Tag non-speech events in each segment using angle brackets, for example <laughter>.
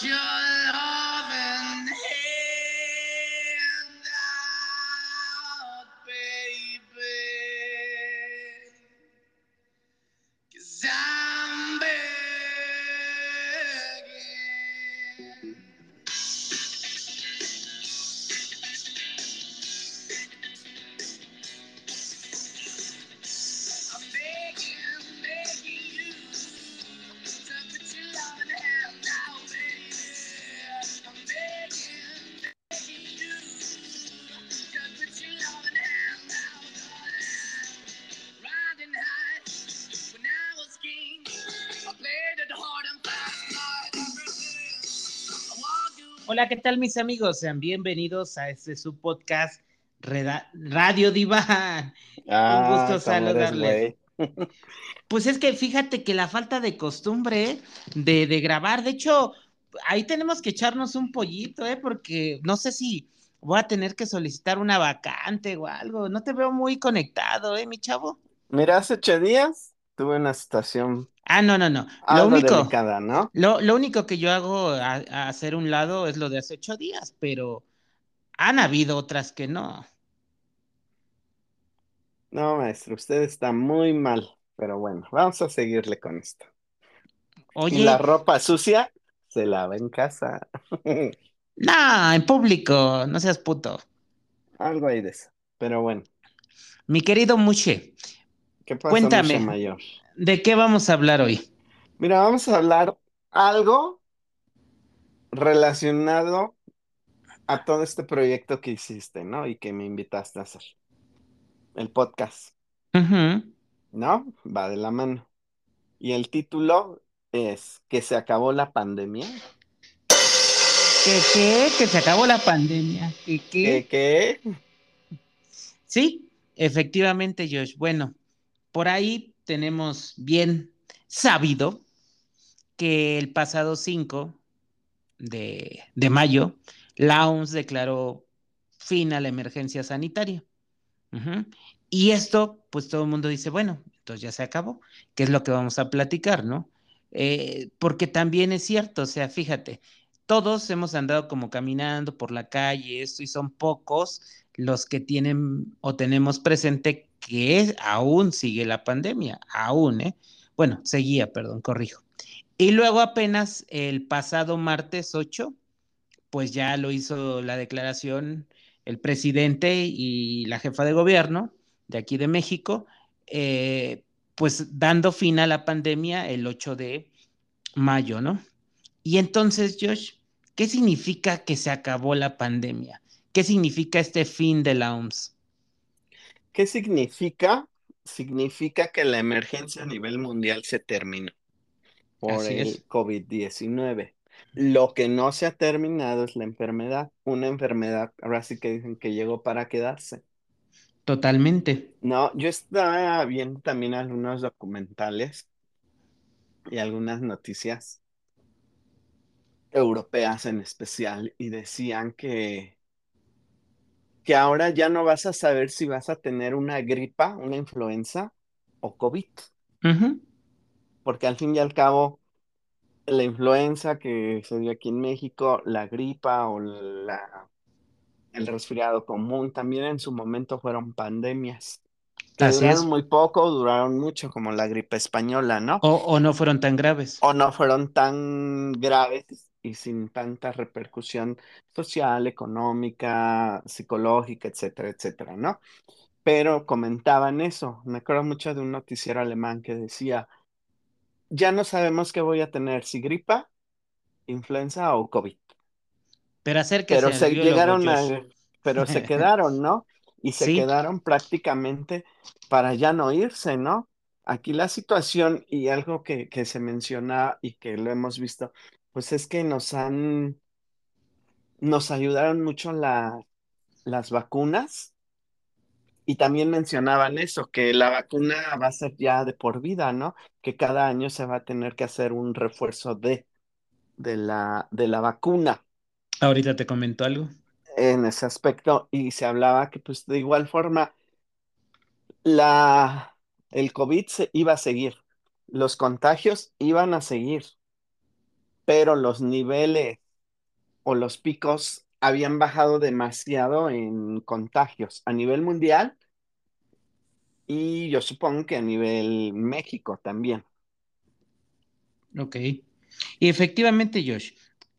Gotcha! Hola, ¿qué tal mis amigos? Sean bienvenidos a este su podcast Reda- Radio Diván. Ah, gusto eres, saludarles. Pues es que fíjate que la falta de costumbre de, de grabar, de hecho, ahí tenemos que echarnos un pollito, ¿eh? Porque no sé si voy a tener que solicitar una vacante o algo. No te veo muy conectado, ¿eh, mi chavo? Mira, hace ocho días tuve una situación Ah, no, no, no. Lo único, delicada, ¿no? lo, lo único que yo hago a, a hacer un lado es lo de hace ocho días, pero han habido otras que no. No, maestro, usted está muy mal, pero bueno, vamos a seguirle con esto. Y Oye, la ropa sucia se lava en casa. <laughs> no, en público, no seas puto. Algo ahí de eso. Pero bueno, Mi querido Muche, ¿qué pasa, Cuéntame. Mayor? ¿de qué vamos a hablar hoy? Mira, vamos a hablar algo relacionado a todo este proyecto que hiciste, ¿no? Y que me invitaste a hacer. El podcast. ¿no? Va de la mano. Y el título es que se acabó la pandemia. ¿Qué, qué? Que se acabó la pandemia. ¿Qué, qué? ¿Qué, qué? Sí, efectivamente, Josh. Bueno, por ahí tenemos bien sabido que el pasado 5 de, de mayo, la OMS declaró fin a la emergencia sanitaria. Y esto, pues todo el mundo dice, bueno, entonces ya se acabó, que es lo que vamos a platicar, ¿no? Eh, porque también es cierto, o sea, fíjate, todos hemos andado como caminando por la calle, esto, y son pocos los que tienen o tenemos presente que es- aún sigue la pandemia, aún, ¿eh? Bueno, seguía, perdón, corrijo. Y luego apenas el pasado martes 8, pues ya lo hizo la declaración el presidente y la jefa de gobierno de aquí de México, eh, pues dando fin a la pandemia el 8 de mayo, ¿no? Y entonces, Josh, ¿qué significa que se acabó la pandemia? ¿Qué significa este fin de la OMS? ¿Qué significa? Significa que la emergencia a nivel mundial se terminó por Así el es. COVID-19. Lo que no se ha terminado es la enfermedad. Una enfermedad, ahora sí que dicen que llegó para quedarse. Totalmente. No, yo estaba viendo también algunos documentales y algunas noticias europeas en especial y decían que, que ahora ya no vas a saber si vas a tener una gripa, una influenza o COVID, porque al fin y al cabo la influenza que se dio aquí en México, la gripa o la, el resfriado común, también en su momento fueron pandemias. Así duraron es. muy poco, duraron mucho, como la gripe española, ¿no? O, o no fueron tan graves. o no fueron tan graves y sin tanta repercusión social, económica, psicológica, etcétera, etcétera, ¿no? Pero comentaban eso. Me acuerdo mucho de un noticiero alemán que decía, ya no sabemos qué voy a tener, si gripa, influenza o COVID. Pero acérquese Pero se llegaron a, pero se quedaron, ¿no? Y se Sí. quedaron prácticamente para ya no irse, ¿no? Aquí la situación y algo que, que se menciona y que lo hemos visto, pues es que nos han, nos ayudaron mucho la- las vacunas y también mencionaban eso, que la vacuna va a ser ya de por vida, ¿no? Que cada año se va a tener que hacer un refuerzo de, de la, de la vacuna. Ahorita te comento algo. en ese aspecto y se hablaba que pues de igual forma la, el COVID se iba a seguir, los contagios iban a seguir, pero los niveles o los picos habían bajado demasiado en contagios a nivel mundial y yo supongo que a nivel México también. Ok. Y efectivamente, Josh,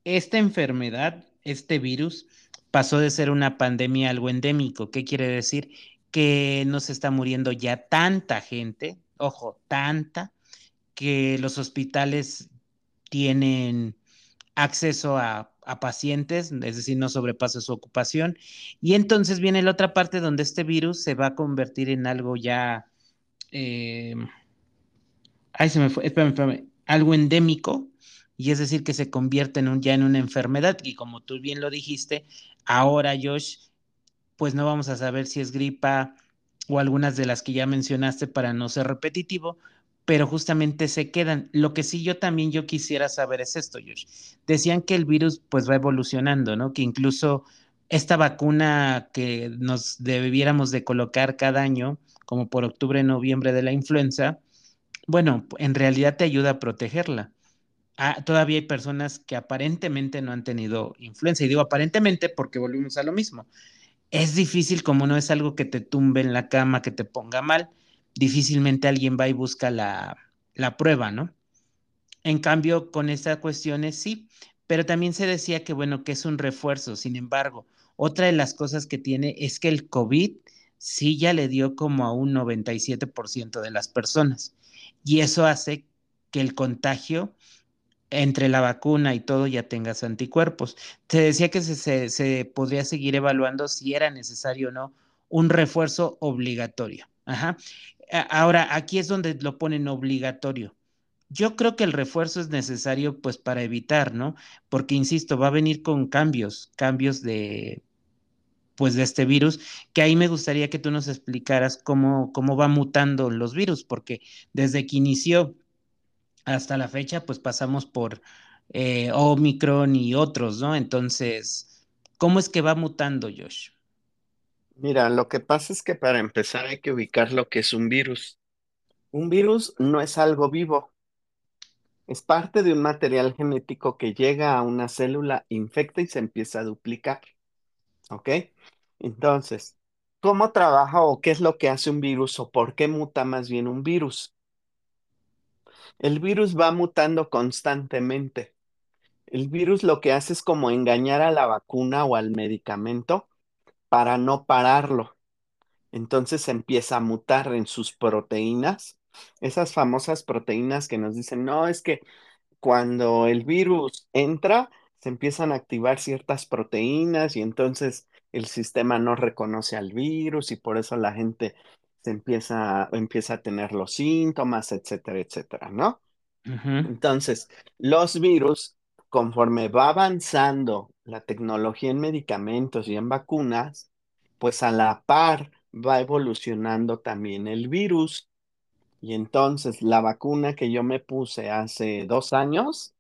esta enfermedad, este virus, pasó de ser una pandemia algo endémico. ¿Qué quiere decir? Que no se está muriendo ya tanta gente, ojo, tanta, que los hospitales tienen acceso a, a, pacientes, es decir, no sobrepasa su ocupación. Y entonces viene la otra parte donde este virus se va a convertir en algo ya... Eh, ay, se me fue, espérame, espérame, algo endémico, y es decir, que se convierte en un, ya en una enfermedad. Y como tú bien lo dijiste, ahora, Josh, pues no vamos a saber si es gripa o algunas de las que ya mencionaste para no ser repetitivo, pero justamente se quedan. Lo que sí yo también yo quisiera saber es esto, Josh. Decían que el virus pues va evolucionando, ¿no? Que incluso esta vacuna que nos debiéramos de colocar cada año, como por octubre, noviembre de la influenza, bueno, en realidad te ayuda a protegerla. Ah, todavía hay personas que aparentemente no han tenido influenza. Y digo aparentemente porque volvimos a lo mismo. Es difícil como no es algo que te tumbe en la cama, que te ponga mal difícilmente alguien va y busca la, la prueba, ¿no? En cambio, con estas cuestiones sí, pero también se decía que, bueno, que es un refuerzo. Sin embargo, otra de las cosas que tiene es que el COVID sí ya le dio como a un 97% de las personas. Y eso hace que el contagio entre la vacuna y todo ya tengas anticuerpos. Se decía que se, se, se podría seguir evaluando si era necesario o no un refuerzo obligatorio. Ajá. Ahora, aquí es donde lo ponen obligatorio. Yo creo que el refuerzo es necesario pues para evitar, ¿no? Porque, insisto, va a venir con cambios, cambios de, pues de este virus, que ahí me gustaría que tú nos explicaras cómo, cómo va mutando los virus, porque desde que inició hasta la fecha, pues pasamos por eh, Omicron y otros, ¿no? Entonces, ¿cómo es que va mutando, Josh? Mira, lo que pasa es que para empezar hay que ubicar lo que es un virus. Un virus no es algo vivo, es parte de un material genético que llega a una célula, infecta y se empieza a duplicar. ¿Ok? Entonces, ¿cómo trabaja o qué es lo que hace un virus o por qué muta más bien un virus? El virus va mutando constantemente. El virus lo que hace es como engañar a la vacuna o al medicamento para no pararlo. Entonces empieza a mutar en sus proteínas, esas famosas proteínas que nos dicen, no, es que cuando el virus entra, se empiezan a activar ciertas proteínas y entonces el sistema no reconoce al virus y por eso la gente se empieza, empieza a tener los síntomas, etcétera, etcétera, ¿no? Uh -huh. Entonces, los virus, conforme va avanzando la tecnología en medicamentos y en vacunas, pues a la par va evolucionando también el virus. Y entonces la vacuna que yo me puse hace dos años,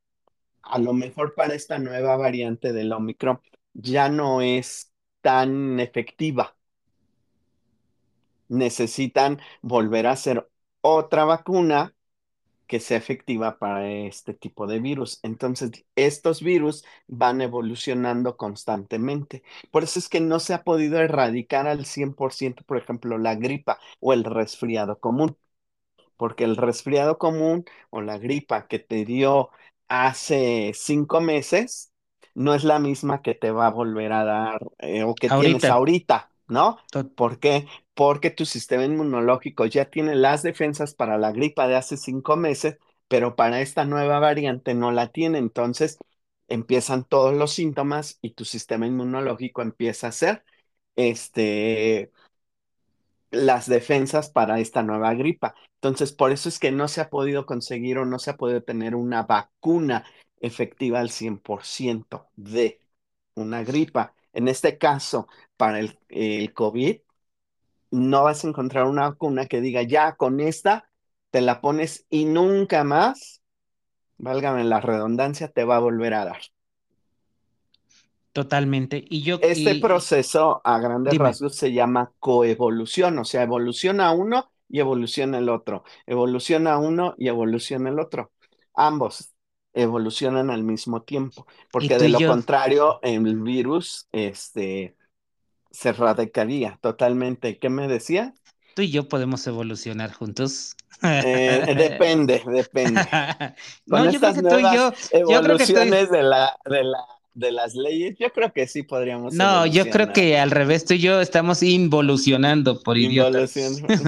a lo mejor para esta nueva variante del Omicron, ya no es tan efectiva. Necesitan volver a hacer otra vacuna que sea efectiva para este tipo de virus. Entonces, estos virus van evolucionando constantemente. Por eso es que no se ha podido erradicar al 100%, por ejemplo, la gripa o el resfriado común. Porque el resfriado común o la gripa que te dio hace cinco meses no es la misma que te va a volver a dar eh, o que ahorita. tienes ahorita, ¿no? ¿Por qué? Porque tu sistema inmunológico ya tiene las defensas para la gripa de hace cinco meses, pero para esta nueva variante no la tiene. Entonces empiezan todos los síntomas y tu sistema inmunológico empieza a hacer este, las defensas para esta nueva gripa. Entonces, por eso es que no se ha podido conseguir o no se ha podido tener una vacuna efectiva al 100% de una gripa. En este caso, para el, el, COVID, no vas a encontrar una vacuna que diga, ya con esta te la pones y nunca más, válgame la redundancia, te va a volver a dar. Totalmente. Y yo, este y, proceso a grandes dime. rasgos se llama coevolución, o sea, evoluciona uno y evoluciona el otro, evoluciona uno y evoluciona el otro. Ambos evolucionan al mismo tiempo, porque de lo yo? contrario, el virus, este, se radicaría totalmente. ¿Qué me decía? Tú y yo podemos evolucionar juntos. Eh, depende, depende. <laughs> No, yo creo que tú y yo, nuevas yo creo que tú evoluciones de la, de la, de las leyes, yo creo que sí podríamos No, yo creo que al revés, tú y yo estamos involucionando por idiotas.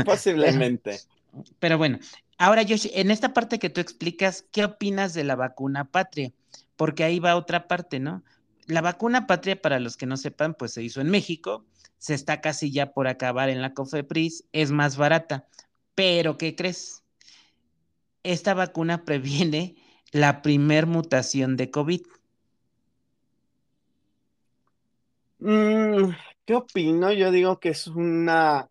Posiblemente. <laughs> Pero bueno, ahora Josh, en esta parte que tú explicas, ¿qué opinas de la vacuna patria? Porque ahí va otra parte, ¿no? La vacuna patria, para los que no sepan, pues se hizo en México, se está casi ya por acabar en la COFEPRIS, es más barata, pero ¿qué crees? Esta vacuna <laughs> previene la primer mutación de COVID. Mm, ¿qué opino? Yo digo que es una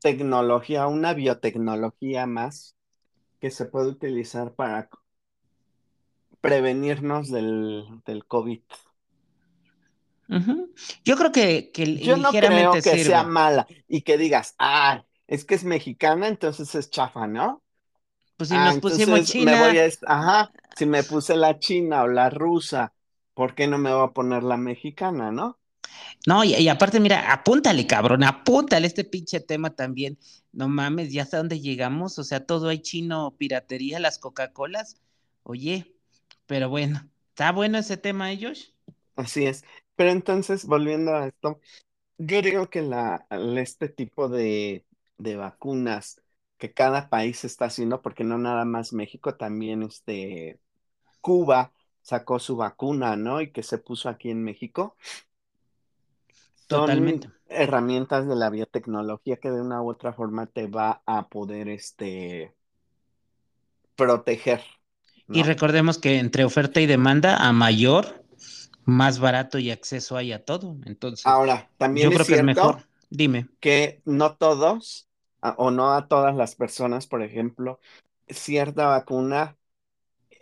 tecnología, una biotecnología más que se puede utilizar para prevenirnos del, del COVID. Yo creo que, que Yo no creo que sea mala y que digas, ah, es que es mexicana, entonces es chafa, ¿no? Pues si Ah, nos pusimos entonces me voy China, a, ajá, si me puse la china o la rusa, ¿por qué no me voy a poner la mexicana, no? No, y, aparte, mira, apúntale, cabrón, apúntale este pinche tema también. No mames, ya hasta dónde llegamos, o sea, todo hay chino, piratería, las Coca-Colas. Oye, pero bueno, está bueno ese tema, ¿eh, Josh? Así es. Pero entonces, volviendo a esto, yo digo que la, este tipo de, de vacunas que cada país está haciendo, porque no nada más México, también este, Cuba sacó su vacuna, ¿no? Y que se puso aquí en México. Totalmente. Son herramientas de la biotecnología que de una u otra forma te va a poder, este, proteger, Y recordemos que entre oferta y demanda, a mayor, más barato y acceso hay a todo. Entonces, Ahora, yo también creo es que es mejor. Dime. que no todos, o no a todas las personas, por ejemplo, cierta vacuna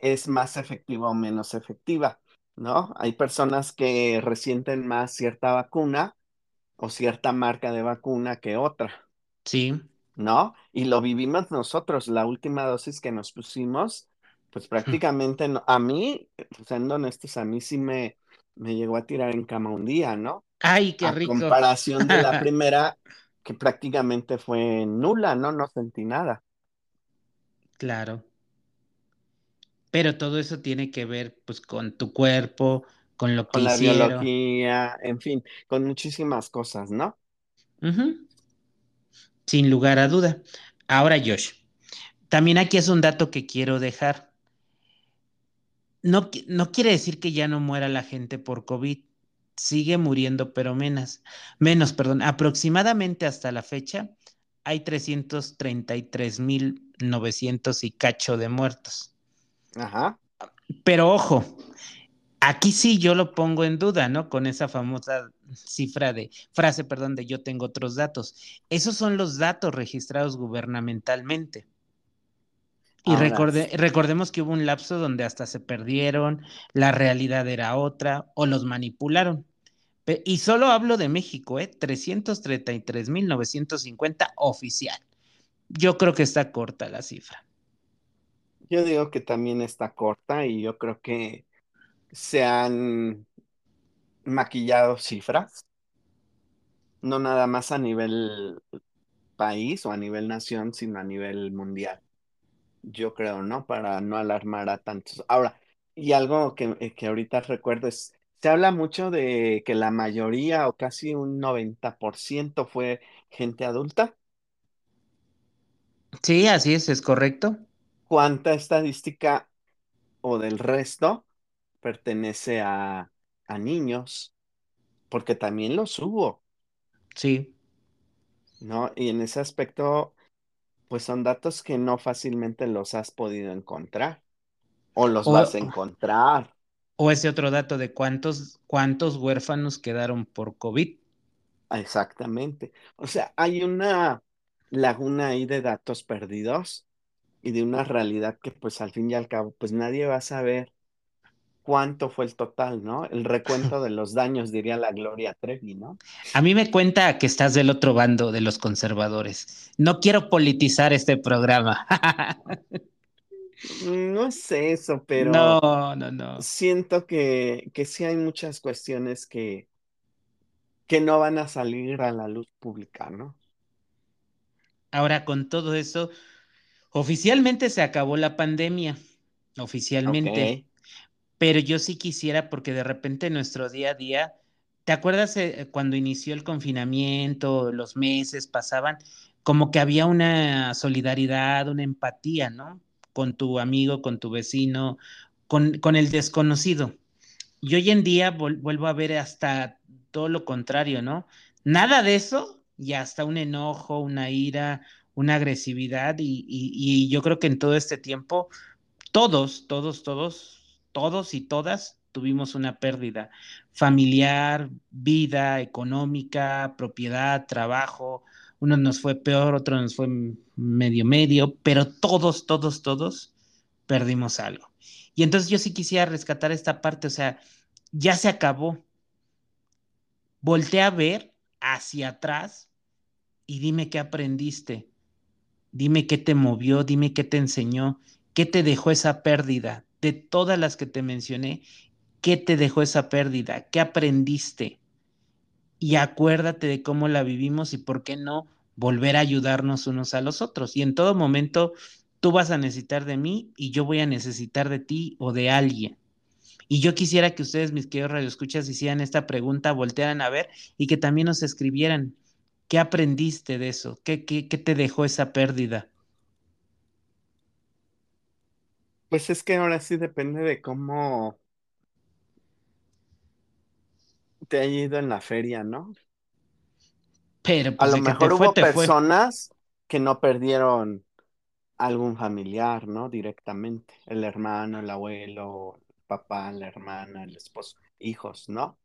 es más efectiva o menos efectiva, ¿no? Hay personas que resienten más cierta vacuna o cierta marca de vacuna que otra, Sí, ¿no? Y lo vivimos nosotros, la última dosis que nos pusimos, pues <laughs> prácticamente no- a mí, siendo honestos, a mí sí me, me llegó a tirar en cama un día, ¿no? Ay, qué A rico. comparación de la <laughs> primera, que prácticamente fue nula, ¿no? No sentí nada. Claro. Pero todo eso tiene que ver, pues, con tu cuerpo, con lo que Con la hicieron. biología, en fin, con muchísimas cosas, ¿no? Sin lugar a duda. Ahora, Josh, también aquí es un dato que quiero dejar. No, no quiere decir que ya no muera la gente por COVID. Sigue muriendo, pero menos. Menos, perdón. Aproximadamente hasta la fecha hay 333.900 y cacho de muertos. Ajá. Pero ojo, aquí sí yo lo pongo en duda, ¿no? Con esa famosa cifra de frase, perdón, de yo tengo otros datos. Esos son los datos registrados gubernamentalmente. Y recorde- recordemos que hubo un lapso donde hasta se perdieron, la realidad era otra o los manipularon. Y solo hablo de México, ¿eh? 333.950 oficial. Yo creo que está corta la cifra. yo digo que también está corta y yo creo que se han maquillado cifras, no nada más a nivel país o a nivel nación, sino a nivel mundial. Yo creo, ¿no? Para no alarmar a tantos. Ahora, y algo que, que ahorita recuerdo es, se habla mucho de que la mayoría o casi un 90% fue gente adulta. Sí, así es, es correcto. ¿Cuánta estadística o del resto pertenece a, a niños? Porque también los hubo, Sí. ¿no? Y en ese aspecto, pues son datos que no fácilmente los has podido encontrar o los O, vas a encontrar. o ese otro dato de cuántos, cuántos huérfanos quedaron por COVID. Exactamente. O sea, hay una laguna ahí de datos perdidos y de una realidad que pues al fin y al cabo pues nadie va a saber cuánto fue el total, ¿no? El recuento <laughs> de los daños, diría la Gloria Trevi, ¿no? A mí me cuenta que estás del otro bando de los conservadores. No quiero politizar este programa. <laughs> No es eso, pero No, no, no. siento que, que sí hay muchas cuestiones que, que no van a salir a la luz pública, ¿no? Ahora, con todo eso, oficialmente se acabó la pandemia, oficialmente. Ok. Pero yo sí quisiera, porque de repente en nuestro día a día, ¿te acuerdas eh, cuando inició el confinamiento, los meses pasaban, como que había una solidaridad, una empatía, ¿no? Con tu amigo, con tu vecino, con, con el desconocido. Y hoy en día vuelvo a ver hasta todo lo contrario, ¿no? Nada de eso y hasta un enojo, una ira, una agresividad y- y yo creo que en todo este tiempo todos, todos, todos, todos y todas tuvimos una pérdida familiar, vida, económica, propiedad, trabajo. Uno nos fue peor, otro nos fue medio medio, pero todos, todos, todos perdimos algo. Y entonces yo sí quisiera rescatar esta parte, o sea, ya se acabó. Voltea a ver hacia atrás y dime qué aprendiste, dime qué te movió, dime qué te enseñó, qué te dejó esa pérdida. De todas las que te mencioné, ¿qué te dejó esa pérdida? ¿Qué aprendiste? Y acuérdate de cómo la vivimos y por qué no volver a ayudarnos unos a los otros. Y en todo momento tú vas a necesitar de mí y yo voy a necesitar de ti o de alguien. Y yo quisiera que ustedes, mis queridos radioescuchas, hicieran esta pregunta, voltearan a ver y que también nos escribieran qué aprendiste de eso, qué, qué, qué te dejó esa pérdida. Pues es que ahora sí depende de cómo te haya ido en la feria, ¿no? Pero A pues lo que te mejor hubo fue. personas que no perdieron algún familiar, ¿no? Directamente. El hermano, el abuelo, el papá, la hermana, el esposo, hijos, ¿no?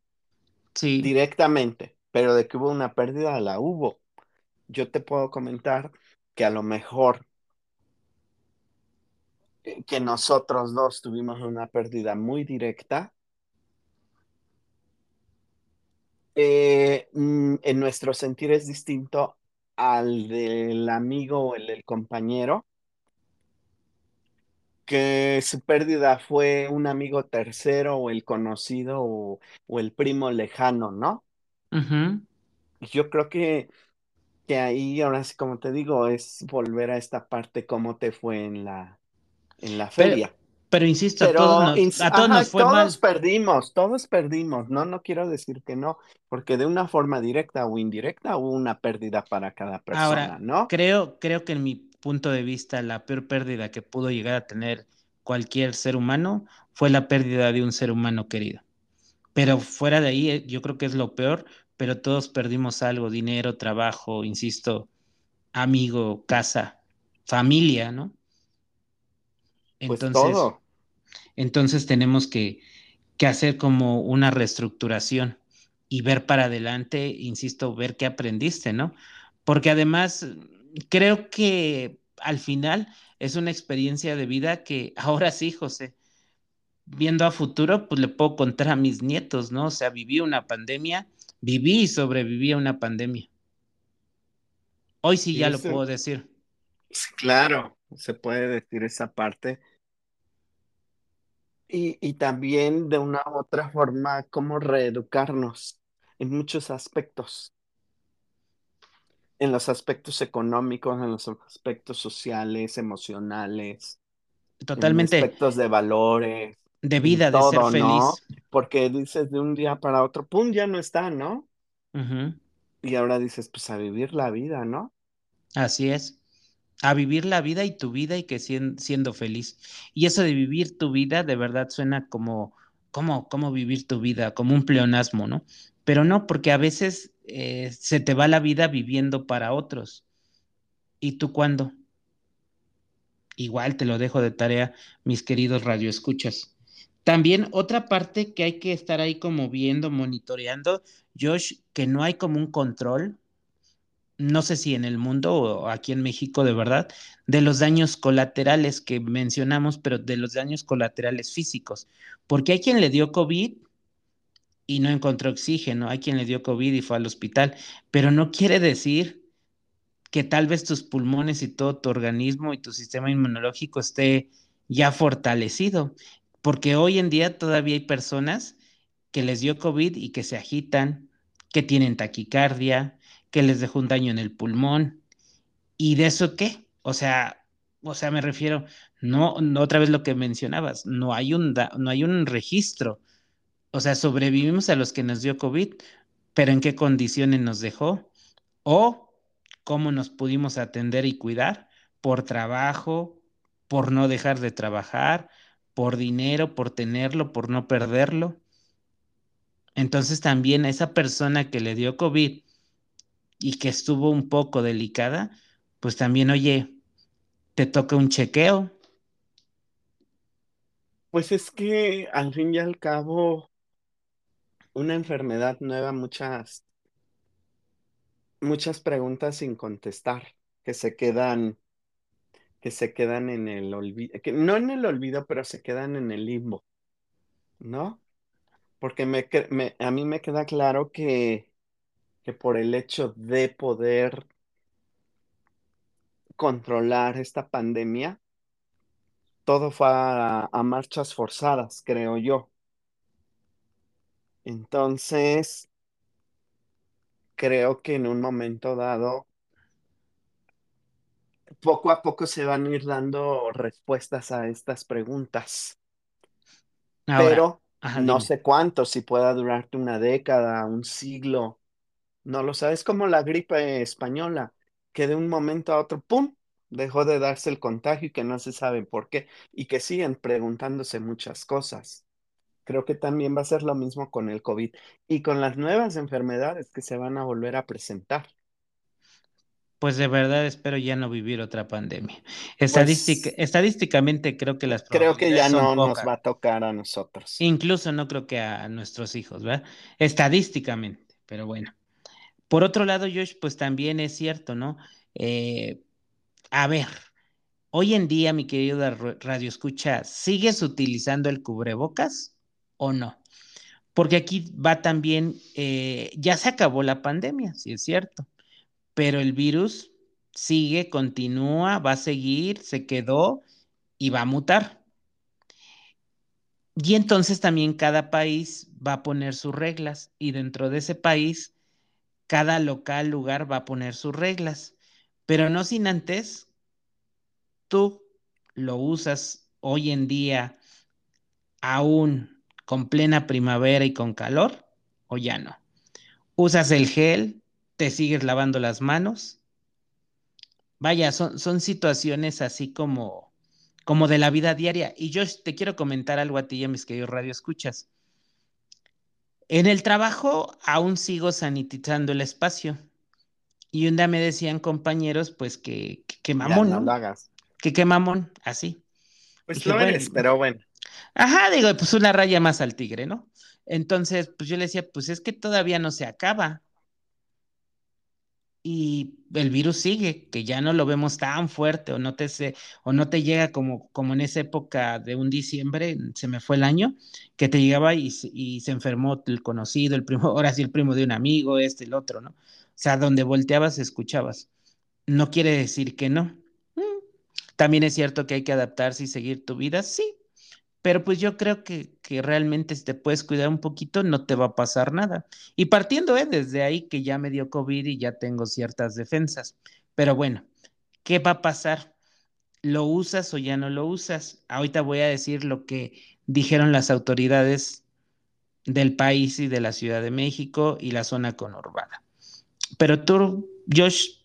Sí, Directamente. Pero de que hubo una pérdida, la hubo. Yo te puedo comentar que a lo mejor que nosotros dos tuvimos una pérdida muy directa. eh, mm, en nuestro sentir es distinto al del amigo o el del compañero, que su pérdida fue un amigo tercero o el conocido o, o el primo lejano, ¿no? Yo creo que, que ahí, ahora sí, como te digo, es volver a esta parte, cómo te fue en la, en la feria. pero insisto, a todos Pero, nos, ins- a todos ajá, nos fue todos mal. perdimos, todos perdimos, no, no quiero decir que no, porque de una forma directa o indirecta hubo una pérdida para cada persona, Ahora, ¿no? creo, creo que en mi punto de vista, la peor pérdida que pudo llegar a tener cualquier ser humano fue la pérdida de un ser humano querido. Pero fuera de ahí, eh, yo creo que es lo peor, pero todos perdimos algo, dinero, trabajo, insisto, amigo, casa, familia, ¿no? Pues Entonces, todo, entonces tenemos que, que hacer como una reestructuración y ver para adelante, insisto, ver qué aprendiste, ¿no? Porque además creo que al final es una experiencia de vida que <laughs> ahora sí, José, viendo a futuro, pues le puedo contar a mis nietos, ¿no? O sea, viví una pandemia, viví y sobreviví a una pandemia. Hoy sí ya lo puedo decir. claro, se puede decir esa parte. Y, y también de una u otra forma, cómo reeducarnos en muchos aspectos, en los aspectos económicos, en los aspectos sociales, emocionales, en Totalmente aspectos de valores, de vida, de ser feliz. Porque dices de un día para otro, ¡pum! ya no está, ¿no? Y ahora dices, pues a vivir la vida, ¿no? Así es. A vivir la vida y tu vida y que sien- siendo feliz. Y eso de vivir tu vida de verdad suena como, como, como vivir tu vida, como un pleonasmo, ¿no? Pero no, porque a veces eh, se te va la vida viviendo para otros. ¿Y tú cuándo? Igual te lo dejo de tarea, mis queridos radioescuchas. También otra parte que hay que estar ahí como viendo, monitoreando, Josh, que no hay como un control, no sé si en el mundo o aquí en México de verdad, de los daños colaterales que mencionamos, pero de los daños colaterales físicos. Porque hay quien le dio COVID y no encontró oxígeno, hay quien le dio COVID y fue al hospital, pero no quiere decir que tal vez tus pulmones y todo tu organismo y tu sistema inmunológico esté ya fortalecido, porque hoy en día todavía hay personas que les dio COVID y que se agitan, que tienen taquicardia, que les dejó un daño en el pulmón. ¿Y de eso qué? O sea, o sea, me refiero, no, no otra vez lo que mencionabas, no hay un, no hay un registro. O sea, sobrevivimos a los que nos dio COVID, pero ¿en qué condiciones nos dejó? O cómo nos pudimos atender y cuidar por trabajo, por no dejar de trabajar, por dinero, por tenerlo, por no perderlo. Entonces también esa persona que le dio COVID y que estuvo un poco delicada, pues también, oye, te toca un chequeo. Pues es que al fin y al cabo, una enfermedad nueva, muchas, muchas preguntas sin contestar, que se quedan, que se quedan en el olvido, que no en el olvido, pero se quedan en el limbo, ¿no? Porque me, a mí me queda claro que, que por el hecho de poder controlar esta pandemia, todo fue a, a marchas forzadas, creo yo. Entonces, creo que en un momento dado, poco a poco se van a ir dando respuestas a estas preguntas. Ahora, Pero ajá, no dime. sé cuánto, si pueda durarte una década, un siglo, no lo sabes, como la gripe española, que de un momento a otro, ¡pum!, dejó de darse el contagio y que no se sabe por qué, y que siguen preguntándose muchas cosas. Creo que también va a ser lo mismo con el COVID y con las nuevas enfermedades que se van a volver a presentar. Pues de verdad espero ya no vivir otra pandemia. Estadística, Pues estadísticamente creo que las creo que ya no nos va a tocar a nosotros. Incluso no creo que a nuestros hijos, ¿verdad? Estadísticamente, pero bueno. Por otro lado, Josh, pues también es cierto, ¿no? Eh, a ver, hoy en día, mi querido ra- Radio Escucha, ¿sigues utilizando el cubrebocas o no? Porque aquí va también, eh, ya se acabó la pandemia, sí es cierto, pero el virus sigue, continúa, va a seguir, se quedó y va a mutar. Y entonces también cada país va a poner sus reglas y dentro de ese país, cada local, lugar va a poner sus reglas, pero no sin antes, tú lo usas hoy en día aún con plena primavera y con calor o ya no. Usas el gel, te sigues lavando las manos. Vaya, son, son situaciones así como, como de la vida diaria. Y yo te quiero comentar algo a ti y a mis queridos radio escuchas. En el trabajo aún sigo sanitizando el espacio. Y un día me decían compañeros, pues que, que, que Ya mamón, no lo ¿no? hagas. Que qué mamón, así. Pues Dije, lo eres, bueno, pero bueno. Ajá, digo, pues una raya más al tigre, ¿no? Entonces, pues yo le decía, pues es que todavía no se acaba. Y el virus sigue, que ya no lo vemos tan fuerte o no te se, o no te llega como, como en esa época de un diciembre, se me fue el año, que te llegaba y, y se enfermó el conocido, el primo, <laughs> ahora sí el primo de un amigo, este, el otro, ¿no? O sea, donde volteabas, escuchabas. No quiere decir que no. Mm. También es cierto que hay que adaptarse y seguir tu vida, sí, pero pues yo creo que, que realmente si te puedes cuidar un poquito, no te va a pasar nada. Y partiendo eh, desde ahí que ya me dio COVID y ya tengo ciertas defensas. Pero bueno, ¿qué va a pasar? ¿Lo usas o ya no lo usas? Ahorita voy a decir lo que dijeron las autoridades del país y de la Ciudad de México y la zona conurbada. Pero tú, Josh,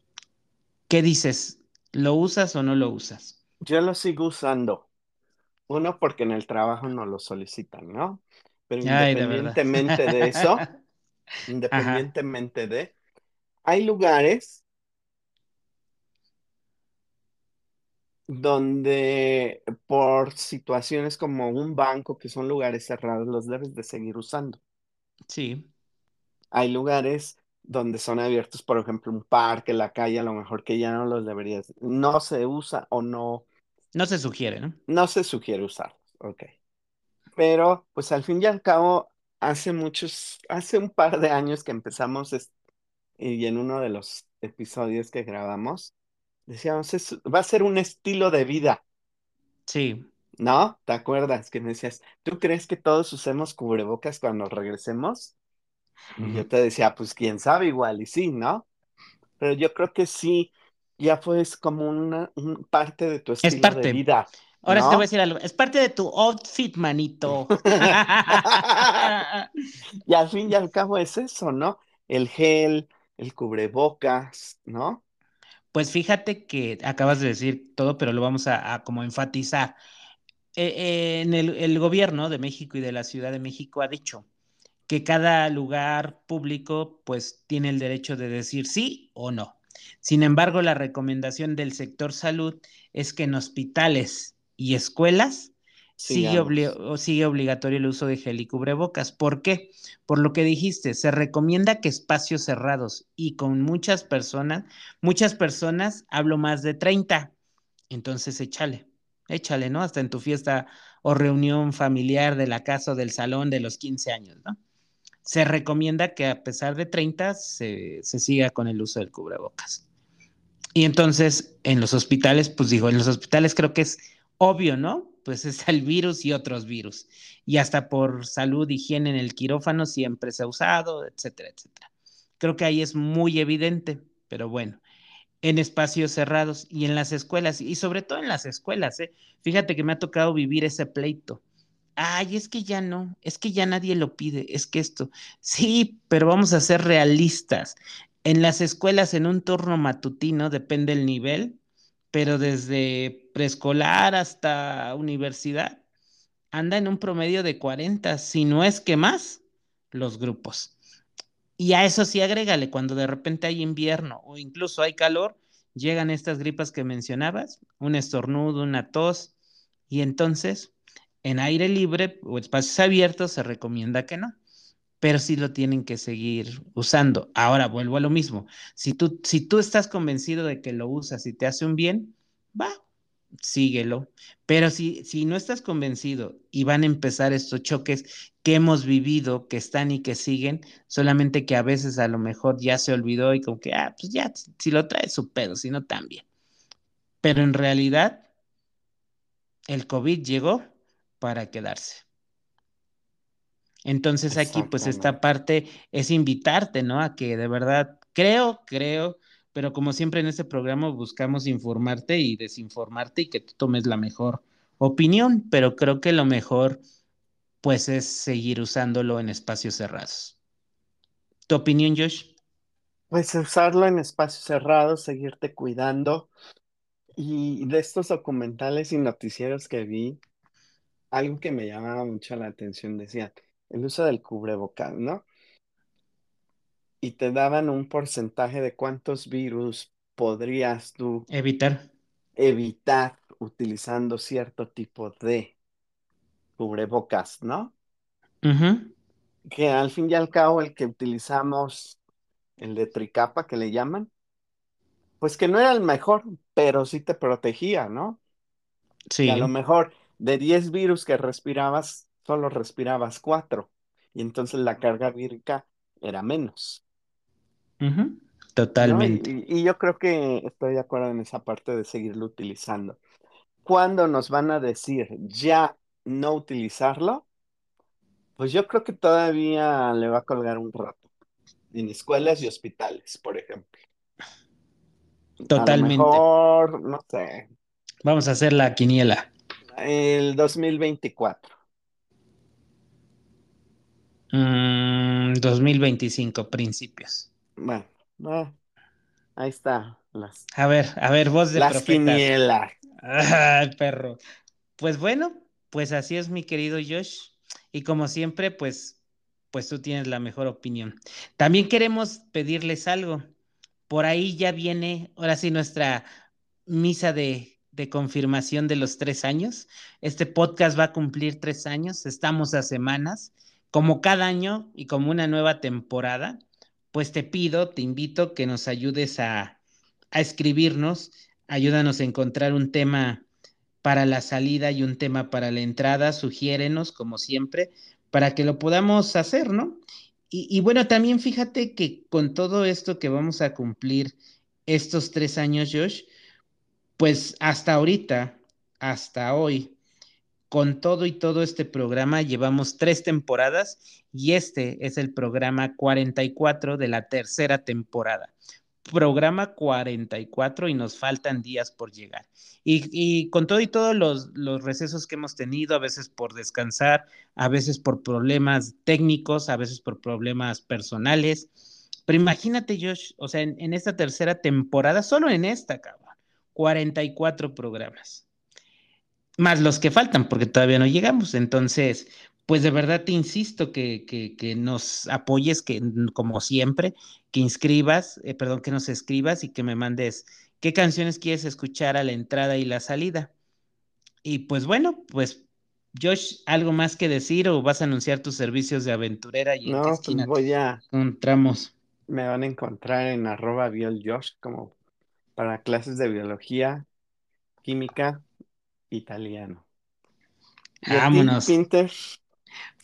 ¿qué dices? ¿Lo usas o no lo usas? Yo lo sigo usando. Uno, porque en el trabajo no lo solicitan, ¿no? Pero Ay, independientemente de eso, <laughs> Ajá, independientemente de, hay lugares donde por situaciones como un banco, que son lugares cerrados, los debes de seguir usando. sí, Hay lugares donde son abiertos, por ejemplo, un parque, la calle, a lo mejor que ya no los deberías, no se usa o no, no se sugiere, ¿no? no se sugiere usarlos, ok. Pero, pues al fin y al cabo, hace muchos, hace un par de años que empezamos, y en uno de los episodios que grabamos, decíamos, "Es- va a ser un estilo de vida. Sí, ¿No? ¿Te acuerdas que me decías, ¿tú crees que todos usemos cubrebocas cuando regresemos? Y yo te decía, pues quién sabe, igual y sí, ¿no? Pero yo creo que sí, ya fue es como una un parte de tu Es estilo de parte. vida, Ahora sí te voy a ¿no? decir algo. Es parte de tu outfit, manito. <laughs> Y al fin y al cabo es eso, ¿no? El gel, el cubrebocas, ¿no? Pues fíjate que acabas de decir todo, pero lo vamos a, a como enfatizar. Eh, eh, en el, el gobierno de México y de la Ciudad de México ha dicho que cada lugar público pues tiene el derecho de decir sí o no. Sin embargo, la recomendación del sector salud es que en hospitales y escuelas sigue, obli- obligatorio el uso de gel y cubrebocas. ¿Por qué? Por lo que dijiste, se recomienda que espacios cerrados y con muchas personas, muchas personas, hablo más de 30, entonces échale, échale, ¿no? Hasta en tu fiesta o reunión familiar de la casa o del salón de los 15 años, ¿no? Se recomienda que a pesar de 30 se, se siga con el uso del cubrebocas. Y entonces en los hospitales, pues digo, en los hospitales creo que es obvio, ¿no? Pues es el virus y otros virus. Y hasta por salud, higiene en el quirófano siempre se ha usado, etcétera, etcétera. Creo que ahí es muy evidente, pero bueno, en espacios cerrados y en las escuelas, y sobre todo en las escuelas, ¿eh? Fíjate que me ha tocado vivir ese pleito. Ay, es que ya no, es que ya nadie lo pide, es que esto. Sí, pero vamos a ser realistas. En las escuelas, en un turno matutino, depende el nivel, pero desde preescolar hasta universidad, anda en un promedio de 40, si no es que más, los grupos. Y a eso sí agrégale, cuando de repente hay invierno o incluso hay calor, llegan estas gripas que mencionabas, un estornudo, una tos, y entonces en aire libre o espacios abiertos se recomienda que no, pero sí lo tienen que seguir usando. Ahora vuelvo a lo mismo, si tú, si tú estás convencido de que lo usas y te hace un bien, va, síguelo. Pero si, si no estás convencido y van a empezar estos choques que hemos vivido, que están y que siguen, solamente que a veces a lo mejor ya se olvidó y como que, ah, pues ya, si lo trae su pedo, si no también. Pero en realidad, el COVID llegó para quedarse. Entonces aquí, pues esta parte es invitarte, ¿no? A que de verdad, creo, creo, pero como siempre en este programa buscamos informarte y desinformarte y que tú tomes la mejor opinión, pero creo que lo mejor, pues, es seguir usándolo en espacios cerrados. ¿Tu opinión, Josh? Pues usarlo en espacios cerrados, seguirte cuidando. Y de estos documentales y noticieros que vi, algo que me llamaba mucho la atención decía, el uso del cubrebocas, ¿no? Y te daban un porcentaje de cuántos virus podrías tú Evitar. evitar utilizando cierto tipo de cubrebocas, ¿no? Que al fin y al cabo el que utilizamos, el de tricapa que le llaman, pues que no era el mejor, pero sí te protegía, ¿no? Y a lo Sí. mejor de 10 virus que respirabas, solo respirabas 4. Y entonces la carga vírica era menos. Totalmente. Y, y- y yo creo que estoy de acuerdo en esa parte de seguirlo utilizando. ¿Cuándo nos van a decir ya no utilizarlo? Pues yo creo que todavía le va a colgar un rato. En escuelas y hospitales, por ejemplo. A lo Totalmente. mejor, no sé, Vamos a hacer la quiniela. El 2024. Mm, 2025, principios. Bueno, ah, ahí está, las, A ver, a ver, voz de las quinielas. Ay, perro. Pues bueno, pues así es, mi querido Josh. Y como siempre, pues, pues tú tienes la mejor opinión. También queremos pedirles algo. Por ahí ya viene, ahora sí, nuestra misa de, de confirmación de los tres años. Este podcast va a cumplir tres años. Estamos a semanas. Como cada año y como una nueva temporada, pues te pido, te invito que nos ayudes a, a escribirnos. Ayúdanos a encontrar un tema para la salida y un tema para la entrada, sugiérenos, como siempre, para que lo podamos hacer, ¿no? Y, y, bueno, también fíjate que con todo esto que vamos a cumplir estos tres años, Josh, pues hasta ahorita, hasta hoy, con todo y todo este programa llevamos tres temporadas y este es el programa 44 de la tercera temporada. Programa 44 y nos faltan días por llegar. Y, con todo y todos los, recesos que hemos tenido, a veces por descansar, a veces por problemas técnicos, a veces por problemas personales. Pero imagínate, Josh, o sea, en, en esta tercera temporada, solo en esta, cabrón, 44 programas más los que faltan, porque todavía no llegamos. Entonces, pues de verdad te insisto que, que, nos apoyes, que como siempre, que inscribas, eh, perdón, que nos escribas y que me mandes qué canciones quieres escuchar a la entrada y la salida. Y pues bueno, pues Josh, ¿algo más que decir o vas a anunciar tus servicios de aventurera? Y no, pues voy a... Encontramos. Me van a encontrar en arroba bioljosh como para clases de biología, química, italiano. Vámonos. Pinter?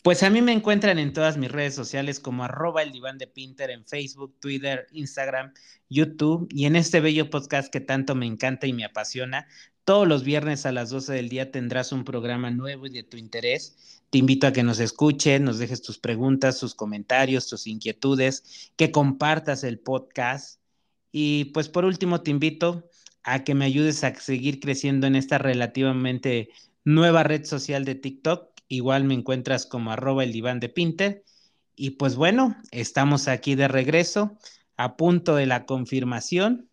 Pues a mí me encuentran en todas mis redes sociales como arroba el diván de Pinter en Facebook, Twitter, Instagram, YouTube y en este bello podcast que tanto me encanta y me apasiona. Todos los viernes a las 12 del día tendrás un programa nuevo y de tu interés. Te invito a que nos escuchen, nos dejes tus preguntas, tus comentarios, tus inquietudes, que compartas el podcast. Y pues por último te invito a que me ayudes a seguir creciendo en esta relativamente nueva red social de TikTok. Igual me encuentras como arroba el diván de Pinter. Y pues bueno, estamos aquí de regreso, a punto de la confirmación,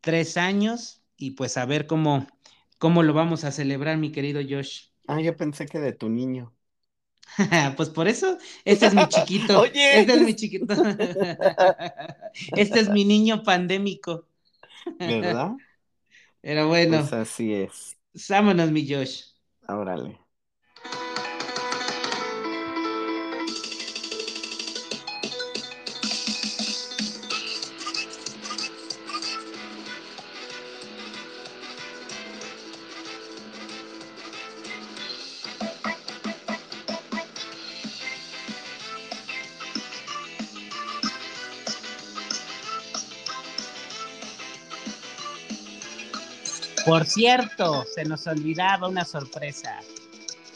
tres años, y pues a ver cómo, cómo lo vamos a celebrar, mi querido Josh. Ah, yo pensé que de tu niño. <laughs> pues por eso, este es mi chiquito. <laughs> Oye. Este es mi chiquito. <laughs> este es mi niño pandémico. ¿Verdad? Pero bueno. Pues así es. Vámonos, mi Josh. Órale. Por cierto, se nos olvidaba una sorpresa.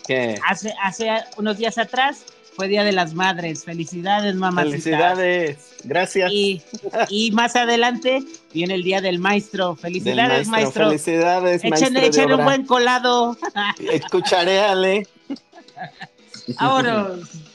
¿Qué? Hace, hace unos días atrás fue Día de las Madres. Felicidades, mamá. Felicidades, gracias. Y, más adelante viene el Día del Maestro. Felicidades, maestro. Felicidades, Échenle, échenle un buen colado. Escucharé, Ale. Vámonos.